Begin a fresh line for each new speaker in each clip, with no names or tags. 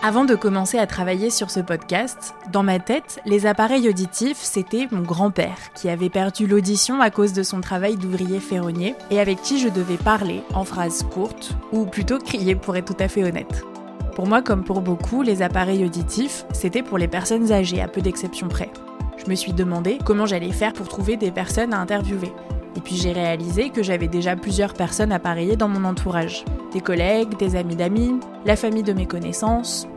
Avant de commencer à travailler sur ce podcast, dans ma tête, les appareils auditifs, c'était mon grand-père, qui avait perdu l'audition à cause de son travail d'ouvrier ferronnier, et avec qui je devais parler en phrases courtes, ou plutôt crier pour être tout à fait honnête. Pour moi, comme pour beaucoup, les appareils auditifs, c'était pour les personnes âgées, à peu d'exceptions près. Je me suis demandé comment j'allais faire pour trouver des personnes à interviewer. Et puis j'ai réalisé que j'avais déjà plusieurs personnes appareillées dans mon entourage. Des collègues, des amis d'amis, la famille de mes connaissances,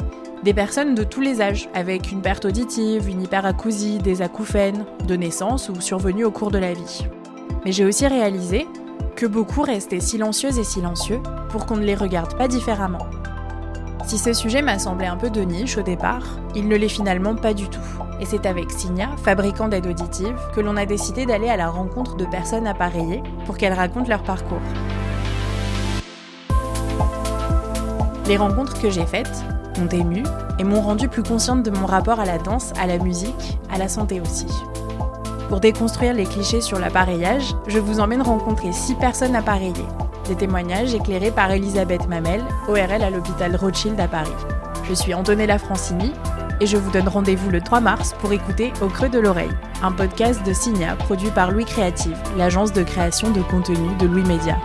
des personnes de tous les âges, avec une perte auditive, une hyperacousie, des acouphènes, de naissance ou survenus au cours de la vie. Mais j'ai aussi réalisé que beaucoup restaient silencieuses et silencieux pour qu'on ne les regarde pas différemment. Si ce sujet m'a semblé un peu de niche au départ, il ne l'est finalement pas du tout. Et c'est avec Signa, fabricant d'aide auditive, que l'on a décidé d'aller à la rencontre de personnes appareillées pour qu'elles racontent leur parcours. Les rencontres que j'ai faites m'ont émue et m'ont rendu plus consciente de mon rapport à la danse, à la musique, à la santé aussi. Pour déconstruire les clichés sur l'appareillage, je vous emmène rencontrer six personnes appareillées. Des témoignages éclairés par Elisabeth Mamel, ORL à l'hôpital Rothschild à Paris. Je suis Antonella Francini et je vous donne rendez-vous le 3 mars pour écouter Au creux de l'oreille, un podcast de Signa produit par Louis Créative, l'agence de création de contenu de Louis Média.